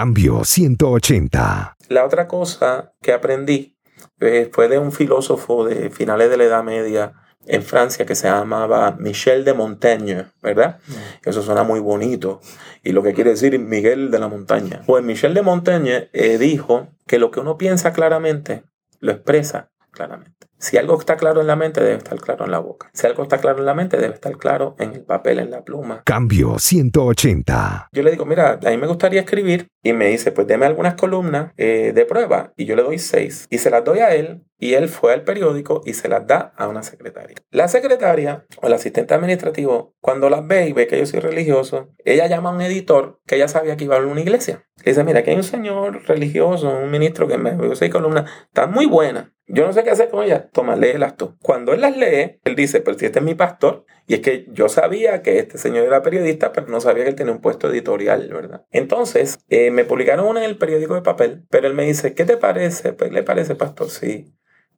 Cambio 180. La otra cosa que aprendí eh, fue de un filósofo de finales de la Edad Media en Francia que se llamaba Michel de Montaigne, ¿verdad? Mm. Eso suena muy bonito. Y lo que quiere decir Miguel de la Montaña. Pues Michel de Montaigne eh, dijo que lo que uno piensa claramente lo expresa claramente. Si algo está claro en la mente, debe estar claro en la boca. Si algo está claro en la mente, debe estar claro en el papel, en la pluma. Cambio 180. Yo le digo, mira, a mí me gustaría escribir. Y me dice, pues deme algunas columnas eh, de prueba. Y yo le doy seis. Y se las doy a él. Y él fue al periódico y se las da a una secretaria. La secretaria o el asistente administrativo, cuando las ve y ve que yo soy religioso, ella llama a un editor que ella sabía que iba a una iglesia. Le dice, mira, aquí hay un señor religioso, un ministro que me dio seis columnas. Está muy buena. Yo no sé qué hacer con ella. Toma, léelas tú. Cuando él las lee, él dice, pero si este es mi pastor, y es que yo sabía que este señor era periodista, pero no sabía que él tenía un puesto editorial, ¿verdad? Entonces, eh, me publicaron una en el periódico de papel, pero él me dice, ¿qué te parece? Pues, ¿Le parece, pastor? Sí.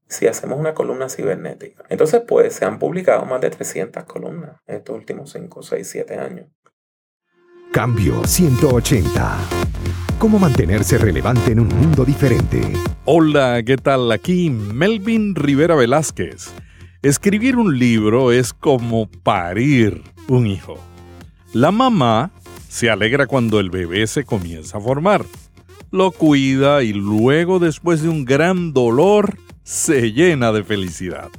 Si hacemos una columna cibernética. Entonces, pues, se han publicado más de 300 columnas en estos últimos 5, 6, 7 años. Cambio 180. ¿Cómo mantenerse relevante en un mundo diferente? Hola, ¿qué tal? Aquí Melvin Rivera Velázquez. Escribir un libro es como parir un hijo. La mamá se alegra cuando el bebé se comienza a formar. Lo cuida y luego, después de un gran dolor, se llena de felicidad.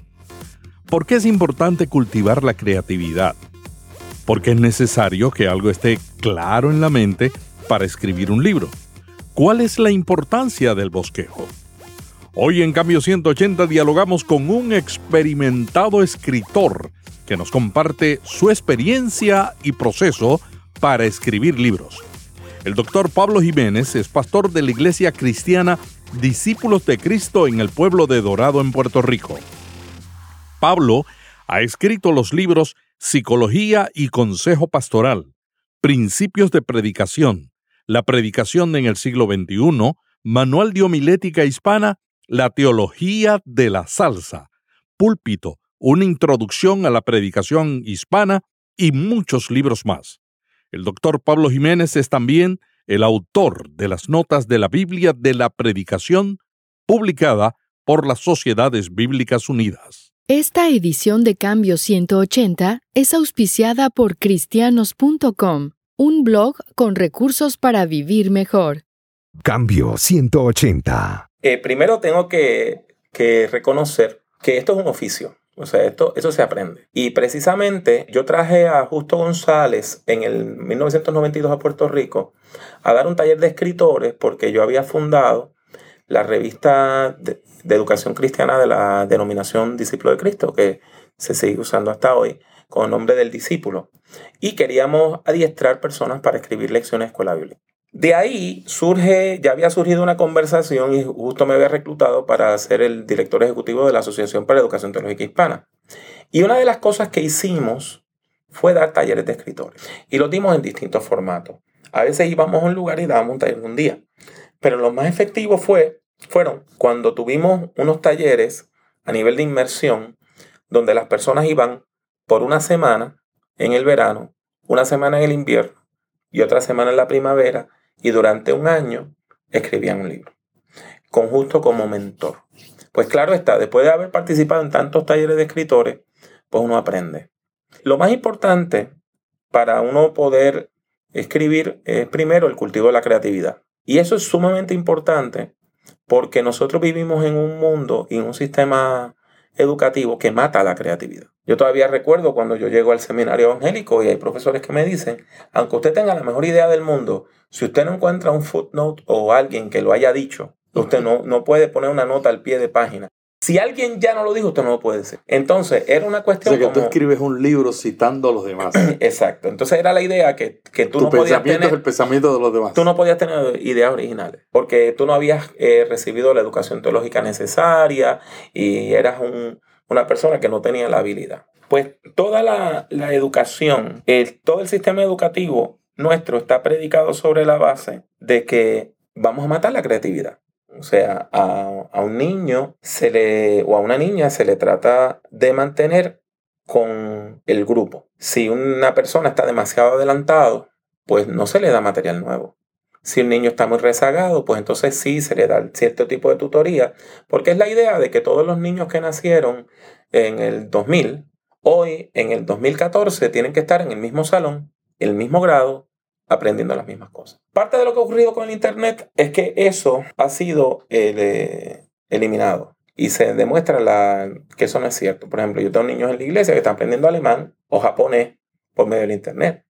¿Por qué es importante cultivar la creatividad? Porque es necesario que algo esté claro en la mente para escribir un libro. ¿Cuál es la importancia del bosquejo? Hoy en Cambio 180 dialogamos con un experimentado escritor que nos comparte su experiencia y proceso para escribir libros. El doctor Pablo Jiménez es pastor de la Iglesia Cristiana Discípulos de Cristo en el pueblo de Dorado en Puerto Rico. Pablo ha escrito los libros Psicología y Consejo Pastoral, Principios de Predicación, La Predicación en el siglo XXI, Manual de Homilética Hispana, La Teología de la Salsa, Púlpito, una introducción a la predicación hispana y muchos libros más. El doctor Pablo Jiménez es también el autor de las notas de la Biblia de la Predicación, publicada por las Sociedades Bíblicas Unidas. Esta edición de Cambio 180 es auspiciada por cristianos.com, un blog con recursos para vivir mejor. Cambio 180. Eh, primero tengo que, reconocer que esto es un oficio. O sea, esto, eso se aprende. Y precisamente yo traje a Justo González en el 1992 a Puerto Rico a dar un taller de escritores porque yo había fundado la revista de, educación cristiana de la denominación Discípulo de Cristo, que se sigue usando hasta hoy con el nombre del discípulo. Y queríamos adiestrar personas para escribir lecciones de escuela bíblica. De ahí surge, ya había surgido una conversación y justo me había reclutado para ser el director ejecutivo de la Asociación para Educación Teológica Hispana. Y una de las cosas que hicimos fue dar talleres de escritores. Y los dimos en distintos formatos. A veces íbamos a un lugar y dábamos un taller un día. Pero lo más efectivo fue, fueron cuando tuvimos unos talleres a nivel de inmersión, donde las personas iban por una semana en el verano, una semana en el invierno y otra semana en la primavera, y durante un año escribían un libro, con justo como mentor. Pues claro está, después de haber participado en tantos talleres de escritores, pues uno aprende. Lo más importante para uno poder escribir es primero el cultivo de la creatividad. Y eso es sumamente importante porque nosotros vivimos en un mundo y en un sistema educativo que mata la creatividad. Yo todavía recuerdo cuando yo llego al seminario evangélico y hay profesores que me dicen, aunque usted tenga la mejor idea del mundo, si usted no encuentra un footnote o alguien que lo haya dicho, usted no, no puede poner una nota al pie de página. Si alguien ya no lo dijo, usted no lo puede decir. Entonces, era una cuestión. O sea, que tú escribes un libro citando a los demás. Exacto. Entonces, era la idea que, que tú no podías tener. es el pensamiento de los demás. Tú no podías tener ideas originales. Porque tú no habías eh, recibido la educación teológica necesaria y eras un, una persona que no tenía la habilidad. Pues toda la, la educación, el, todo el sistema educativo nuestro está predicado sobre la base de que vamos a matar la creatividad. O sea, a, un niño se le, o a una niña se le trata de mantener con el grupo. Si una persona está demasiado adelantado, pues no se le da material nuevo. Si el niño está muy rezagado, pues entonces sí se le da cierto tipo de tutoría, porque es la idea de que todos los niños que nacieron en el 2000, hoy en el 2014 tienen que estar en el mismo salón, el mismo grado, aprendiendo las mismas cosas. Parte de lo que ha ocurrido con el Internet es que eso ha sido eh, eliminado y se demuestra la, que eso no es cierto. Por ejemplo, yo tengo niños en la iglesia que están aprendiendo alemán o japonés por medio del Internet.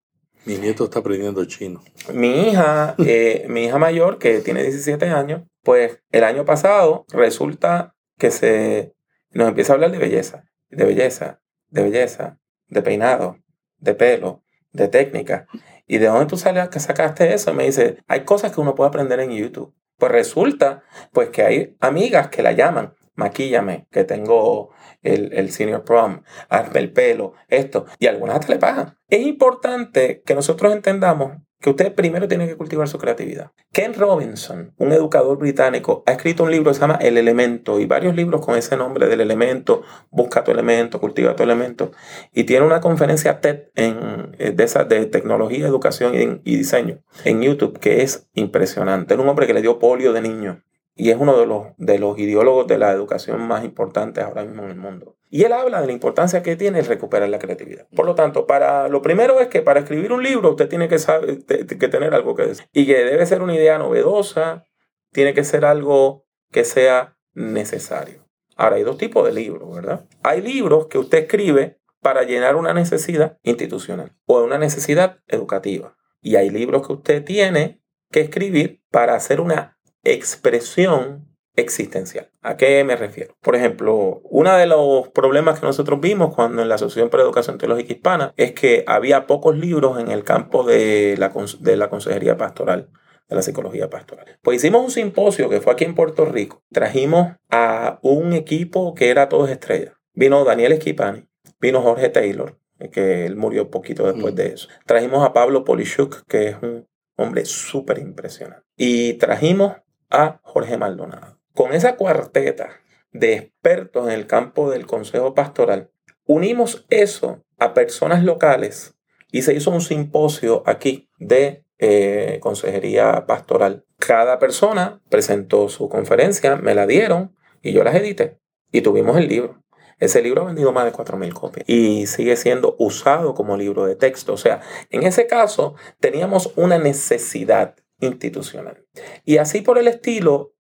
Mi nieto está aprendiendo chino. Mi hija, eh, mi hija mayor, que tiene 17 años, pues el año pasado resulta que se nos empieza a hablar de belleza, de belleza, de belleza, de peinado, de pelo, de técnica. ¿Y de dónde tú sacaste eso? me dice, hay cosas que uno puede aprender en YouTube. Pues resulta pues que hay amigas que la llaman, maquíllame, que tengo el, el senior prom, hazme el pelo, esto, y algunas hasta le pagan. Es importante que nosotros entendamos que usted primero tiene que cultivar su creatividad. Ken Robinson, un educador británico, ha escrito un libro que se llama El Elemento y varios libros con ese nombre del elemento, busca tu elemento, cultiva tu elemento, y tiene una conferencia TED en, eh, de, esa, de tecnología, educación y, y diseño en YouTube que es impresionante. Era un hombre que le dio polio de niño y es uno de los, de los ideólogos de la educación más importantes ahora mismo en el mundo. Y él habla de la importancia que tiene recuperar la creatividad. Por lo tanto, para, lo primero es que para escribir un libro usted tiene que, saber, que tener algo que decir. Y que debe ser una idea novedosa, tiene que ser algo que sea necesario. Ahora, hay dos tipos de libros, ¿verdad? Hay libros que usted escribe para llenar una necesidad institucional o una necesidad educativa. Y hay libros que usted tiene que escribir para hacer una expresión existencial. ¿A qué me refiero? Por ejemplo, uno de los problemas que nosotros vimos cuando en la Asociación para Educación Teológica Hispana es que había pocos libros en el campo de la, de la consejería pastoral de la psicología pastoral. Pues hicimos un simposio que fue aquí en Puerto Rico. Trajimos a un equipo que era todos estrellas. Vino Daniel Esquipani, vino Jorge Taylor, que él murió poquito después mm. de eso. Trajimos a Pablo Polishuk, que es un hombre súper impresionante. Y trajimos a Jorge Maldonado. Con esa cuarteta de expertos en el campo del consejo pastoral, unimos eso a personas locales y se hizo un simposio aquí de eh, consejería pastoral. Cada persona presentó su conferencia, me la dieron y yo las edité y tuvimos el libro. Ese libro ha vendido más de 4.000 copias y sigue siendo usado como libro de texto. O sea, en ese caso teníamos una necesidad institucional. Y así por el estilo,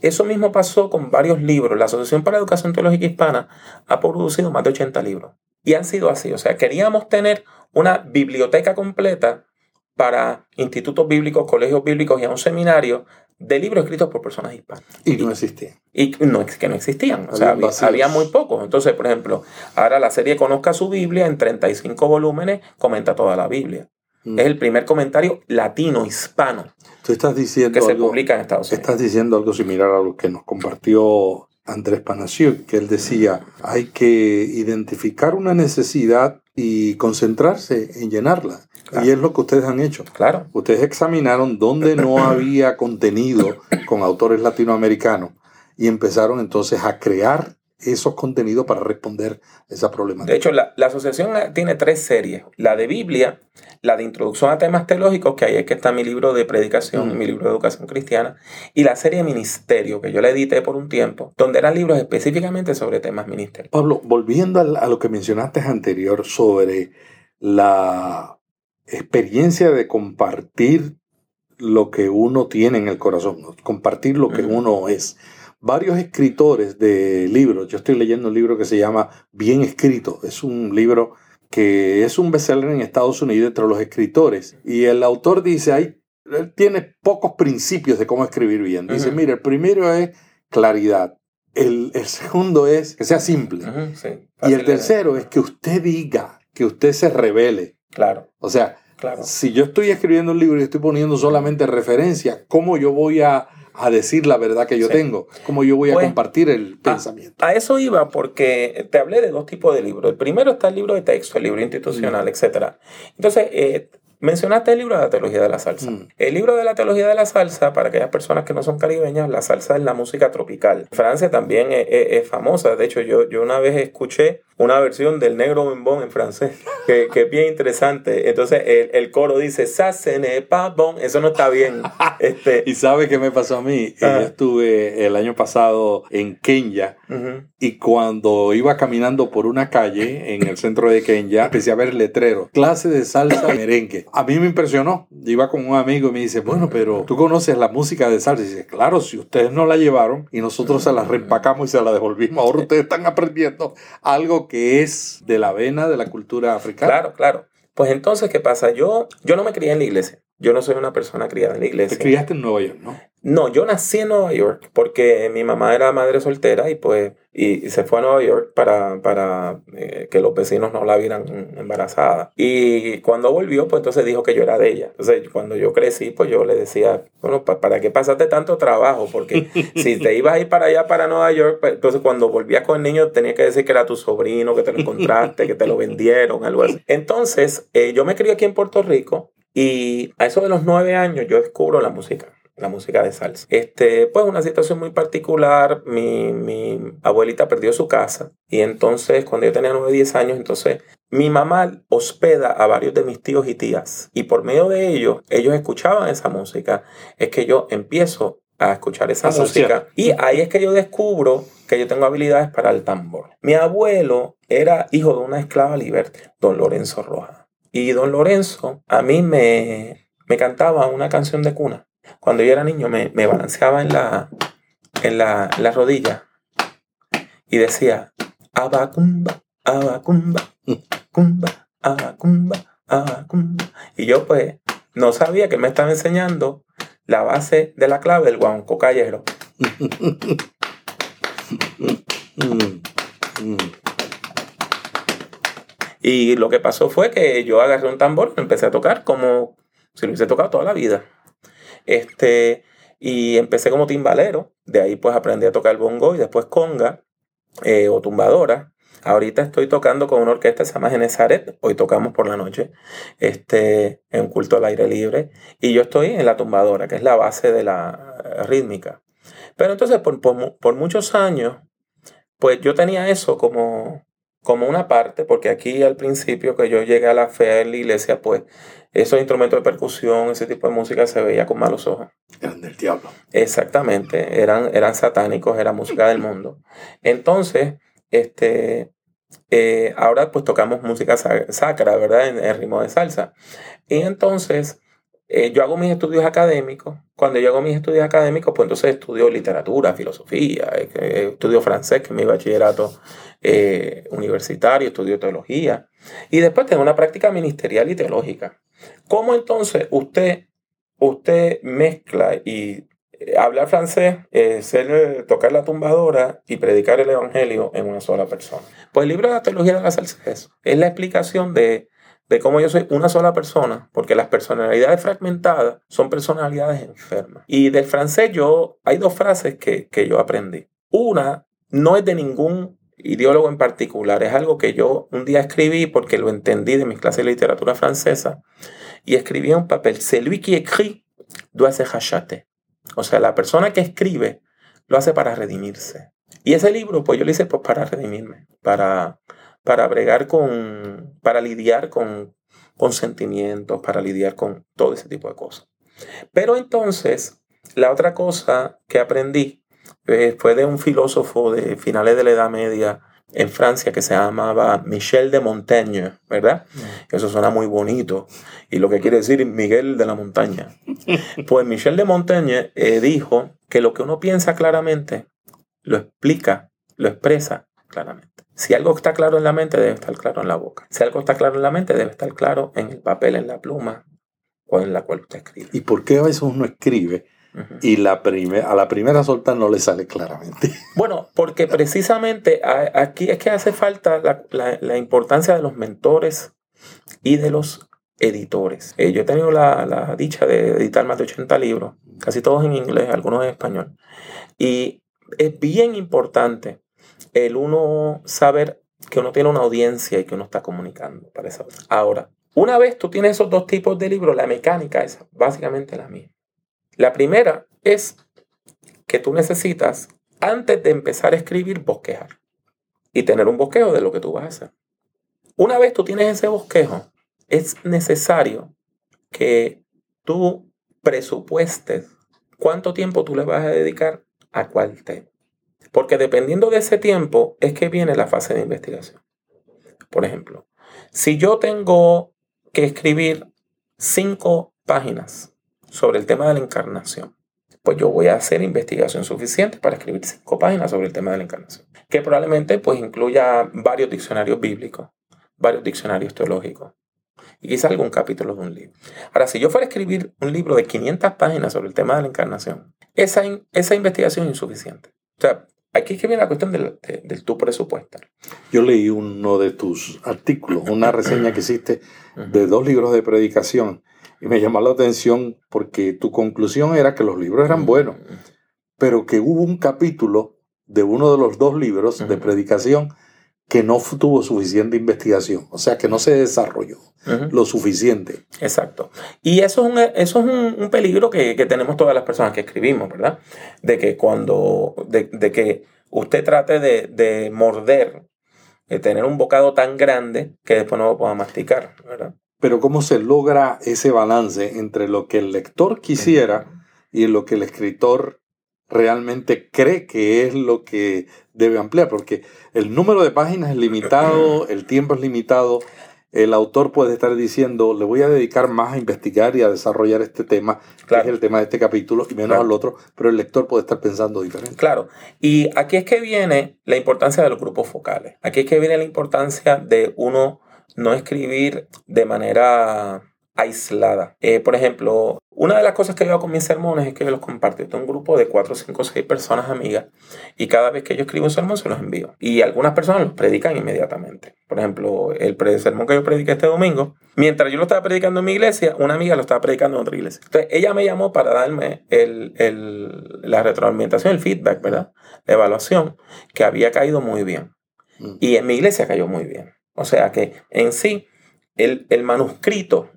eso mismo pasó con varios libros. La Asociación para la Educación Teológica Hispana ha producido más de 80 libros. Y han sido así. O sea, queríamos tener una biblioteca completa para institutos bíblicos, colegios bíblicos y a un seminario de libros escritos por personas hispanas. Y no existían. Y no, que no existían. O sea, había, muy pocos. Entonces, por ejemplo, ahora la serie Conozca su Biblia en 35 volúmenes comenta toda la Biblia. Mm. Es el primer comentario latino, hispano. Tú estás diciendo que se publica en Estados Unidos. Estás diciendo algo similar a lo que nos compartió Andrés Panacio, que él decía, hay que identificar una necesidad y concentrarse en llenarla. Y es lo que ustedes han hecho. Claro. Ustedes examinaron dónde no había contenido con autores latinoamericanos y empezaron entonces a crear esos contenidos para responder a esa problemática. De hecho, la, asociación tiene tres series. La de Biblia, la de Introducción a temas teológicos, que ahí es que está mi libro de predicación, mi libro de educación cristiana, y la serie Ministerio, que yo la edité por un tiempo, donde eran libros específicamente sobre temas ministeriales. Pablo, volviendo a, lo que mencionaste anterior sobre la experiencia de compartir lo que uno tiene en el corazón, compartir lo que uno es varios escritores de libros. Yo estoy leyendo un libro que se llama Bien Escrito. Es un libro que es un bestseller en Estados Unidos entre los escritores. Y el autor dice, hay, él tiene pocos principios de cómo escribir bien. Dice, mire, el primero es claridad. El, segundo es que sea simple. y el tercero es que usted diga, que usted se revele. Claro. O sea, claro. si yo estoy escribiendo un libro y estoy poniendo solamente referencia, ¿cómo yo voy a a decir la verdad que yo tengo, como yo voy a pues, compartir el pensamiento. A, eso iba porque te hablé de dos tipos de libros. El primero está el libro de texto, el libro institucional, mm. etc. Entonces, eh, mencionaste el libro de la teología de la salsa. Mm. El libro de la teología de la salsa, para aquellas personas que no son caribeñas, la salsa es la música tropical. Francia también es, famosa. De hecho, yo, yo una vez escuché una versión del negro bombón en francés, que, que es bien interesante. Entonces el, el coro dice, pas bon, eso no está bien. Este, ¿Y sabe qué me pasó a mí? Ah. Yo estuve el año pasado en Kenia ujú, y cuando iba caminando por una calle en el centro de Kenia, empecé a ver letreros, clase de salsa merengue. A mí me impresionó. Iba con un amigo y me dice, bueno, pero tú conoces la música de salsa. Y dice, claro, si ustedes no la llevaron y nosotros se la reempacamos y se la devolvimos, ahora ustedes están aprendiendo algo que es de la vena de la cultura africana. Claro, claro. Pues entonces, ¿qué pasa? Yo, yo no me crié en la iglesia. Yo no soy una persona criada en la Te iglesia. criaste en Nueva York, ¿no? No, yo nací en Nueva York porque mi mamá era madre soltera y pues y, y se fue a Nueva York para, para eh, que los vecinos no la vieran embarazada. Y cuando volvió, pues entonces dijo que yo era de ella. Entonces cuando yo crecí, pues yo le decía, bueno, pa- ¿para qué pasaste tanto trabajo? Porque si te ibas a ir para allá, para Nueva York, pues, entonces cuando volvías con el niño tenía que decir que era tu sobrino, que te lo encontraste, que te lo vendieron, algo así. Entonces eh, yo me crié aquí en Puerto Rico y a eso de los nueve años yo descubro la música la música de salsa. Este, pues una situación muy particular, mi, mi abuelita perdió su casa y entonces cuando yo tenía 9, 10 años, entonces mi mamá hospeda a varios de mis tíos y tías y por medio de ellos, ellos escuchaban esa música, es que yo empiezo a escuchar esa música y ahí es que yo descubro que yo tengo habilidades para el tambor. Mi abuelo era hijo de una esclava liberta, don Lorenzo Roja. Y don Lorenzo a mí me, me cantaba una canción de cuna cuando yo era niño me, me balanceaba en la, en la, la rodilla y decía abacumba, abacumba, cumba, abacumba, abacumba. Y yo pues no sabía que me estaba enseñando la base de la clave del guanco callejero. Y lo que pasó fue que yo agarré un tambor y empecé a tocar como si lo hubiese tocado toda la vida. Este, y empecé como timbalero, de ahí pues aprendí a tocar bongo y después conga eh, o tumbadora. Ahorita estoy tocando con una orquesta que se llama Genezaret, hoy tocamos por la noche, este, en culto al aire libre, y yo estoy en la tumbadora, que es la base de la eh, rítmica. Pero entonces por, por por muchos años, pues yo tenía eso como, como una parte, porque aquí al principio que yo llegué a la fe en la iglesia, pues esos instrumentos de percusión, ese tipo de música se veía con malos ojos. Eran del diablo. Exactamente, eran, eran satánicos, era música del mundo. Entonces, este, eh, ahora pues tocamos música sa- sacra, ¿verdad? En, en ritmo de salsa. Y entonces, eh, yo hago mis estudios académicos. Cuando yo hago mis estudios académicos, pues entonces estudio literatura, filosofía, eh, que- estudio francés, que es mi bachillerato eh, universitario, estudio teología. Y después tengo una práctica ministerial y teológica. ¿Cómo entonces usted, usted mezcla y eh, hablar francés, eh, ser, eh, tocar la tumbadora y predicar el evangelio en una sola persona? Pues el libro de la teología de la salsa es eso. Es la explicación de, de cómo yo soy una sola persona, porque las personalidades fragmentadas son personalidades enfermas. Y del francés yo, hay dos frases que, que yo aprendí. Una no es de ningún ideólogo en particular, es algo que yo un día escribí porque lo entendí de mis clases de literatura francesa y escribí un papel, celui qui écrit doit se racheter. O sea, la persona que escribe lo hace para redimirse. Y ese libro, pues yo lo hice pues, para redimirme, para, para bregar con, para lidiar con, con sentimientos, para lidiar con todo ese tipo de cosas. Pero entonces, la otra cosa que aprendí eh, fue de un filósofo de finales de la Edad Media en Francia que se llamaba Michel de Montaigne, ¿verdad? Eso suena muy bonito. Y lo que quiere decir Miguel de la montaña. Pues Michel de Montaigne eh, dijo que lo que uno piensa claramente lo explica, lo expresa claramente. Si algo está claro en la mente, debe estar claro en la boca. Si algo está claro en la mente, debe estar claro en el papel, en la pluma o en la cual usted escribe. ¿Y por qué a veces uno escribe y la a la primera solta no le sale claramente? Bueno, porque precisamente aquí es que hace falta la, la- la importancia de los mentores y de los editores. Eh, yo he tenido la, la dicha de editar más de 80 libros, casi todos en inglés, algunos en español. Y es bien importante el uno saber que uno tiene una audiencia y que uno está comunicando para esa Ahora, una vez tú tienes esos dos tipos de libros, la mecánica es básicamente la misma. La primera es que tú necesitas, antes de empezar a escribir, bosquejar. y tener un bosquejo de lo que tú vas a hacer. Una vez tú tienes ese bosquejo, es necesario que tú presupuestes cuánto tiempo tú le vas a dedicar a cuál tema. Porque dependiendo de ese tiempo es que viene la fase de investigación. Por ejemplo, si yo tengo que escribir cinco páginas sobre el tema de la encarnación, pues yo voy a hacer investigación suficiente para escribir cinco páginas sobre el tema de la encarnación, que probablemente pues incluya varios diccionarios bíblicos, varios diccionarios teológicos y quizá algún capítulo de un libro. Ahora, si yo fuera a escribir un libro de 500 páginas sobre el tema de la encarnación, esa, esa investigación es insuficiente. O sea, aquí es que viene la cuestión del, tu presupuesto. Yo leí uno de tus artículos, una reseña que hiciste de dos libros de predicación y me llamó la atención porque tu conclusión era que los libros eran buenos, pero que hubo un capítulo de uno de los dos libros de predicación que no tuvo suficiente investigación, o sea, que no se desarrolló lo suficiente. Exacto. Y eso es un, eso es un, peligro que, tenemos todas las personas que escribimos, ¿verdad? De que cuando, de, que usted trate de, de, morder, de tener un bocado tan grande que después no lo pueda masticar, ¿verdad? Pero ¿cómo se logra ese balance entre lo que el lector quisiera y lo que el escritor realmente cree que es lo que debe ampliar? Porque el número de páginas es limitado, el tiempo es limitado. El autor puede estar diciendo, le voy a dedicar más a investigar y a desarrollar este tema, que es el tema de este capítulo, y menos al otro, pero el lector puede estar pensando diferente. Claro, y aquí es que viene la importancia de los grupos focales. Aquí es que viene la importancia de uno no escribir de manera aislada. Eh, por ejemplo, una de las cosas que yo hago con mis sermones es que yo los comparto. Tengo un grupo de 4, 5, 6 personas amigas y cada vez que yo escribo un sermón se los envío. Y algunas personas los predican inmediatamente. Por ejemplo, el sermón que yo prediqué este domingo, mientras yo lo estaba predicando en mi iglesia, una amiga lo estaba predicando en otra iglesia. Entonces ella me llamó para darme el, el, la retroalimentación, el feedback, ¿verdad? La evaluación, que había caído muy bien. Mm. Y en mi iglesia cayó muy bien. O sea que en sí, el, el manuscrito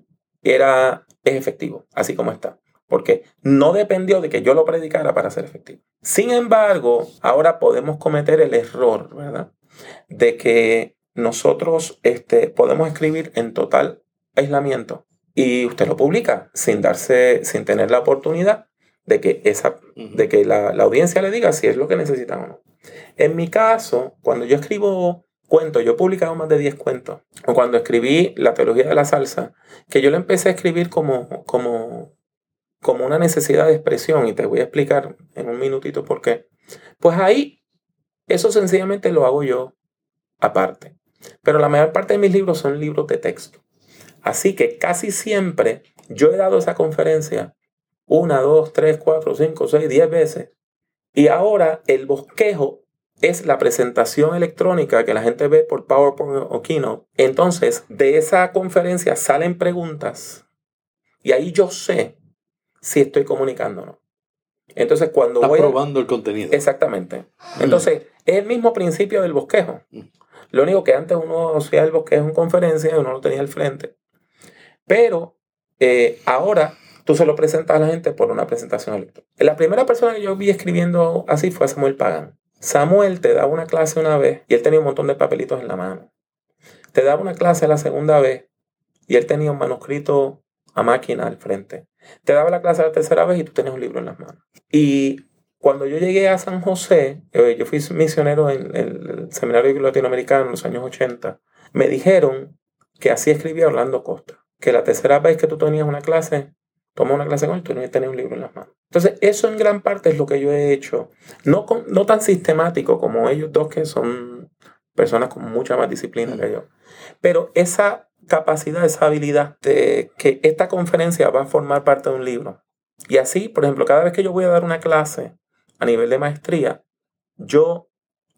era, es efectivo, así como está. Porque no dependió de que yo lo predicara para ser efectivo. Sin embargo, ahora podemos cometer el error, ¿verdad? De que nosotros este, podemos escribir en total aislamiento y usted lo publica sin darse, sin tener la oportunidad de que, esa, de que la, la audiencia le diga si es lo que necesitan o no. En mi caso, cuando yo escribo cuentos, yo he publicado más de 10 cuentos. Cuando escribí La teología de la salsa, que yo le empecé a escribir como, como, como una necesidad de expresión, y te voy a explicar en un minutito por qué. Pues ahí, eso sencillamente lo hago yo aparte. Pero la mayor parte de mis libros son libros de texto. Así que casi siempre yo he dado esa conferencia una, dos, tres, cuatro, cinco, seis, diez veces. Y ahora el bosquejo es la presentación electrónica que la gente ve por PowerPoint o Keynote. Entonces, de esa conferencia salen preguntas y ahí yo sé si estoy comunicando o no. Entonces, cuando Estás probando el contenido. Exactamente. Entonces, es el mismo principio del bosquejo. Mm. Lo único que antes uno hacía el bosquejo en conferencia y uno lo tenía al frente. Pero eh, ahora tú se lo presentas a la gente por una presentación electrónica. La primera persona que yo vi escribiendo así fue Samuel Pagan. Samuel te daba una clase una vez y él tenía un montón de papelitos en la mano. Te daba una clase la segunda vez y él tenía un manuscrito a máquina al frente. Te daba la clase la tercera vez y tú tenías un libro en las manos. Y cuando yo llegué a San José, eh, yo fui misionero en el Seminario Latinoamericano en los años 80, me dijeron que así escribía Orlando Costa, que la tercera vez que tú tenías una clase, toma una clase con él, tú no tener un libro en las manos. Entonces, eso en gran parte es lo que yo he hecho. No, no tan sistemático como ellos dos, que son personas con mucha más disciplina que yo. Pero esa capacidad, esa habilidad de que esta conferencia va a formar parte de un libro. Y así, por ejemplo, cada vez que yo voy a dar una clase a nivel de maestría, yo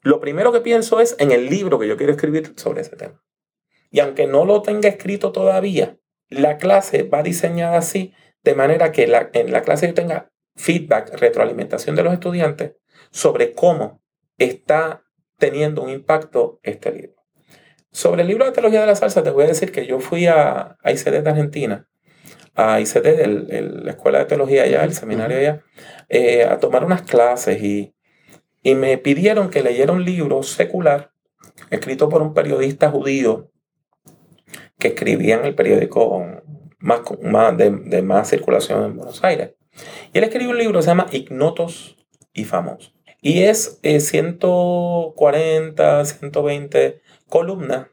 lo primero que pienso es en el libro que yo quiero escribir sobre ese tema. Y aunque no lo tenga escrito todavía, la clase va diseñada así de manera que en la clase yo tenga feedback, retroalimentación de los estudiantes sobre cómo está teniendo un impacto este libro. Sobre el libro de Teología de la Salsa, te voy a decir que yo fui a, a ICD de Argentina, a ICD, la Escuela de Teología allá, el seminario allá, eh, a tomar unas clases y, y me pidieron que leyera un libro secular escrito por un periodista judío que escribía en el periódico más, de, más circulación en Buenos Aires. Y él escribió un libro que se llama Ignotos y Famosos. Y es 140, eh, 120 columnas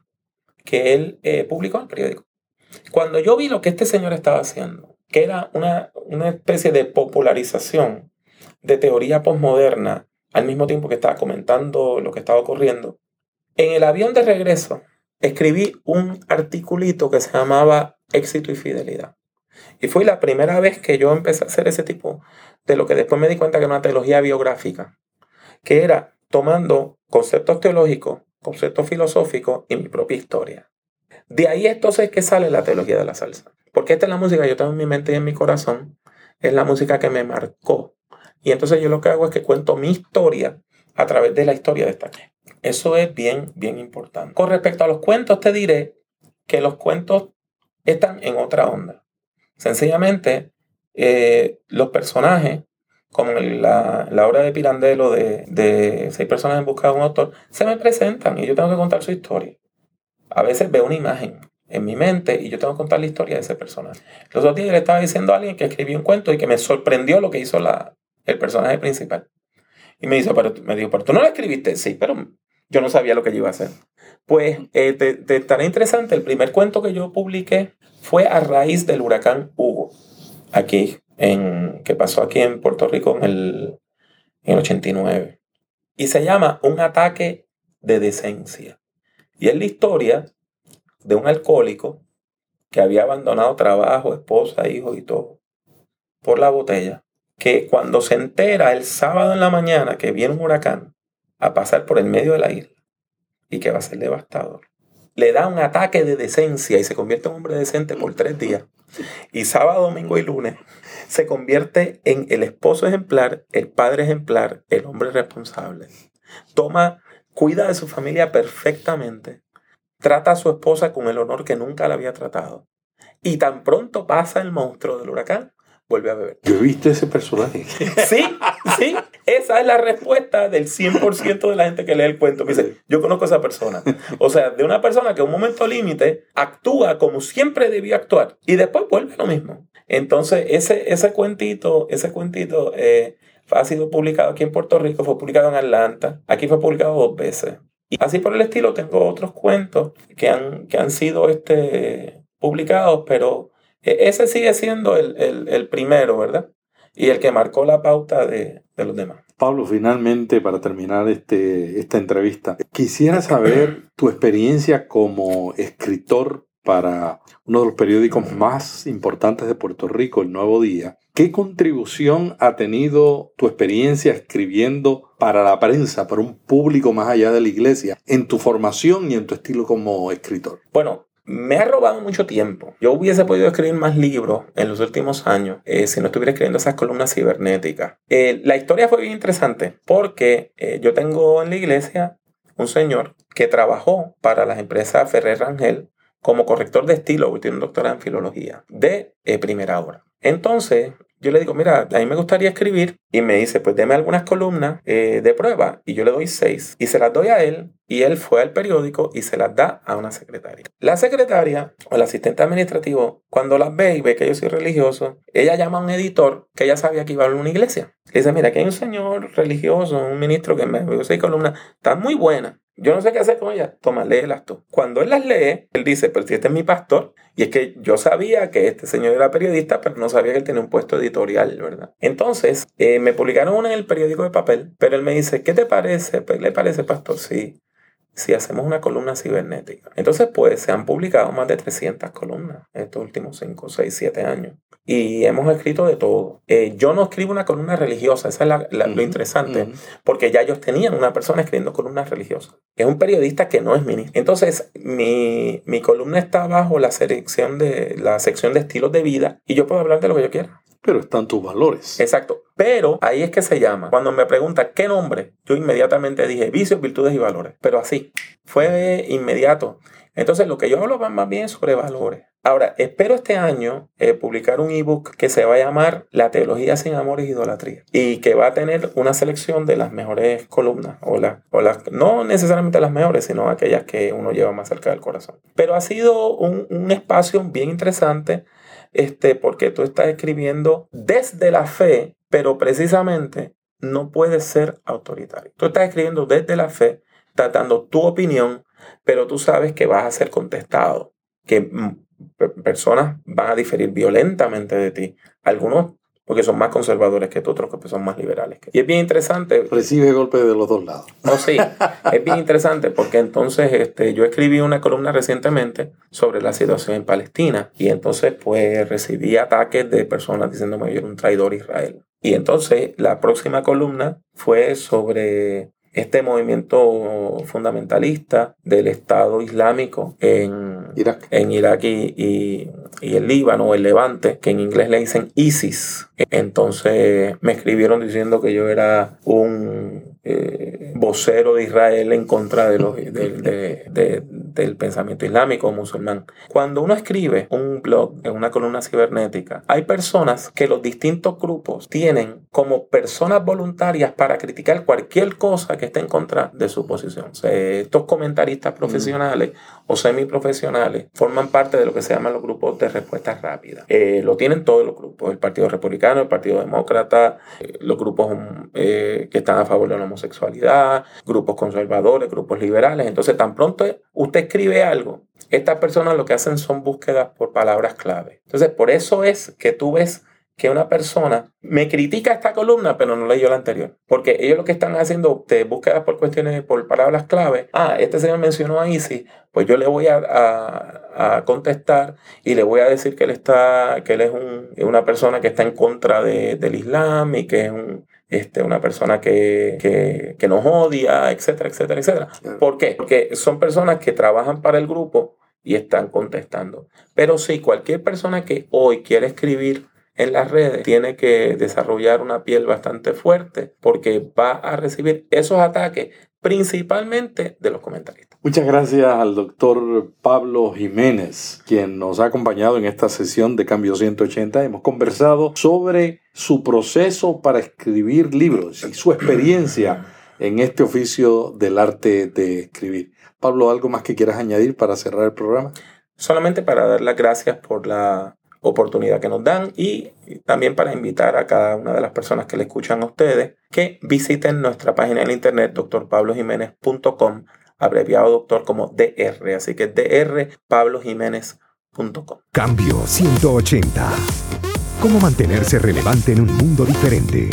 que él eh, publicó en el periódico. Cuando yo vi lo que este señor estaba haciendo, que era una, una especie de popularización de teoría posmoderna, al mismo tiempo que estaba comentando lo que estaba ocurriendo, en el avión de regreso escribí un articulito que se llamaba Éxito y Fidelidad. Y fue la primera vez que yo empecé a hacer ese tipo de lo que después me di cuenta que era una teología biográfica, que era tomando conceptos teológicos, conceptos filosóficos y mi propia historia. De ahí entonces que sale la teología de la salsa. Porque esta es la música que yo tengo en mi mente y en mi corazón, es la música que me marcó. Y entonces yo lo que hago es que cuento mi historia a través de la historia de esta. Eso es bien, bien importante. Con respecto a los cuentos, te diré que los cuentos están en otra onda. Sencillamente, eh, los personajes, como la, la, obra de Pirandello de, de seis personas en busca de un autor, se me presentan y yo tengo que contar su historia. A veces veo una imagen en mi mente y yo tengo que contar la historia de ese personaje. Los otros días le estaba diciendo a alguien que escribió un cuento y que me sorprendió lo que hizo la, el personaje principal. Y me, dijo, pero, me dijo, pero tú no lo escribiste. Sí, pero yo no sabía lo que yo iba a hacer. Pues eh, estará interesante. El primer cuento que yo publiqué fue a raíz del huracán Hugo, aquí, en, que pasó aquí en Puerto Rico en el, en el 89. Y se llama Un ataque de decencia. Y es la historia de un alcohólico que había abandonado trabajo, esposa, hijos y todo por la botella, que cuando se entera el sábado en la mañana que viene un huracán a pasar por el medio de la isla y que va a ser devastador, le da un ataque de decencia y se convierte en hombre decente por tres días. Y sábado, domingo y lunes se convierte en el esposo ejemplar, el padre ejemplar, el hombre responsable. Toma, cuida de su familia perfectamente. Trata a su esposa con el honor que nunca la había tratado. Y tan pronto pasa el monstruo del huracán, vuelve a beber. Yo he visto ese personaje. sí, sí. Esa es la respuesta del 100% de la gente que lee el cuento. Me dice, yo conozco a esa persona. O sea, de una persona que en un momento límite actúa como siempre debía actuar y después vuelve lo mismo. Entonces, ese, ese cuentito, ese cuentito eh, ha sido publicado aquí en Puerto Rico, fue publicado en Atlanta, aquí fue publicado dos veces. Y así por el estilo tengo otros cuentos que han, que han sido este, publicados, pero ese sigue siendo el, primero, ¿verdad? Y el que marcó la pauta de, los demás. Pablo, finalmente, para terminar este, esta entrevista, quisiera saber tu experiencia como escritor para uno de los periódicos más importantes de Puerto Rico, El Nuevo Día. ¿Qué contribución ha tenido tu experiencia escribiendo para la prensa, para un público más allá de la iglesia, en tu formación y en tu estilo como escritor? Bueno, me ha robado mucho tiempo. Yo hubiese podido escribir más libros en los últimos años eh, si no estuviera escribiendo esas columnas cibernéticas. Eh, la historia fue bien interesante porque eh, yo tengo en la iglesia un señor que trabajó para las empresas Ferrer Rangel como corrector de estilo, tiene un doctorado en filología, de primera hora. Entonces, yo le digo, mira, a mí me gustaría escribir. Y me dice, pues deme algunas columnas eh, de prueba. Y yo le doy seis. Y se las doy a él. Y él fue al periódico y se las da a una secretaria. La secretaria o el asistente administrativo, cuando las ve y ve que yo soy religioso, ella llama a un editor que ella sabía que iba a una iglesia. Le dice, mira, aquí hay un señor religioso, un ministro que me dio seis columnas. Están muy buenas. Yo no sé qué hacer con ella. Toma, léelas tú. Cuando él las lee, él dice, pero si este es mi pastor, y es que yo sabía que este señor era periodista, pero no sabía que él tenía un puesto editorial, ¿verdad? Entonces, eh, me publicaron una en el periódico de papel, pero él me dice, ¿qué te parece? Pues, ¿Le parece, pastor? Sí si hacemos una columna cibernética. Entonces, pues se han publicado más de 300 columnas en estos últimos 5, 6, 7 años. Y hemos escrito de todo. Eh, yo no escribo una columna religiosa, eso es lo interesante, porque ya ellos tenían una persona escribiendo columnas religiosas. Es un periodista que no es ministro. Entonces, mi, mi columna está bajo la sección, de, la sección de estilos de vida y yo puedo hablar de lo que yo quiera. Pero están tus valores. Exacto. Pero ahí es que se llama. Cuando me pregunta qué nombre, yo inmediatamente dije vicios, virtudes y valores. Pero así, fue inmediato. Entonces, lo que yo hablo más bien sobre valores. Ahora, espero este año eh, publicar un ebook que se va a llamar La teología sin amores y idolatría y que va a tener una selección de las mejores columnas o, o las, no necesariamente las mejores, sino aquellas que uno lleva más cerca del corazón. Pero ha sido un, un espacio bien interesante este, porque tú estás escribiendo desde la fe, pero precisamente no puedes ser autoritario. Tú estás escribiendo desde la fe, tratando tu opinión, pero tú sabes que vas a ser contestado, que mm, personas van a diferir violentamente de ti. Algunos porque son más conservadores que tú, otros que son más liberales. Que... Y es bien interesante. Recibe golpes de los dos lados. Oh, sí, es bien interesante porque entonces este, yo escribí una columna recientemente sobre la situación en Palestina y entonces pues recibí ataques de personas diciéndome que yo era un traidor a Israel. Y entonces la próxima columna fue sobre este movimiento fundamentalista del Estado Islámico en Irak, en Irak y, el Líbano, el Levante, que en inglés le dicen ISIS. Entonces me escribieron diciendo que yo era un eh, vocero de Israel en contra de los, del pensamiento islámico o musulmán. Cuando uno escribe un blog en una columna cibernética, hay personas que los distintos grupos tienen como personas voluntarias para criticar cualquier cosa que esté en contra de su posición. estos comentaristas profesionales o semiprofesionales forman parte de lo que se llaman los grupos de respuesta rápida. Eh, lo tienen todos los grupos, el Partido Republicano, el Partido Demócrata, eh, los grupos eh, que están a favor de la homosexualidad, grupos conservadores, grupos liberales. Entonces, tan pronto usted escribe algo, estas personas lo que hacen son búsquedas por palabras clave. Entonces, por eso es que tú ves que una persona me critica esta columna, pero no leyó la anterior. Porque ellos lo que están haciendo, te búsquedas por cuestiones, por palabras clave. Ah, este señor mencionó a Isis, pues yo le voy a, a, contestar y le voy a decir que él está, que él es un, una persona que está en contra de, del Islam y que es un, este, una persona que, que, que, nos odia, etcétera, etcétera, etcétera. ¿Por qué? Porque son personas que trabajan para el grupo y están contestando. Pero sí, cualquier persona que hoy quiere escribir en las redes tiene que desarrollar una piel bastante fuerte porque va a recibir esos ataques principalmente de los comentaristas. Muchas gracias al doctor Pablo Jiménez, quien nos ha acompañado en esta sesión de Cambio 180. Hemos conversado sobre su proceso para escribir libros y su experiencia en este oficio del arte de escribir. Pablo, ¿algo más que quieras añadir para cerrar el programa? Solamente para dar las gracias por la oportunidad que nos dan y también para invitar a cada una de las personas que le escuchan a ustedes que visiten nuestra página en internet drpablojiménez.com abreviado doctor como DR, así que drpablojiménez.com. Cambio 180. ¿Cómo mantenerse relevante en un mundo diferente?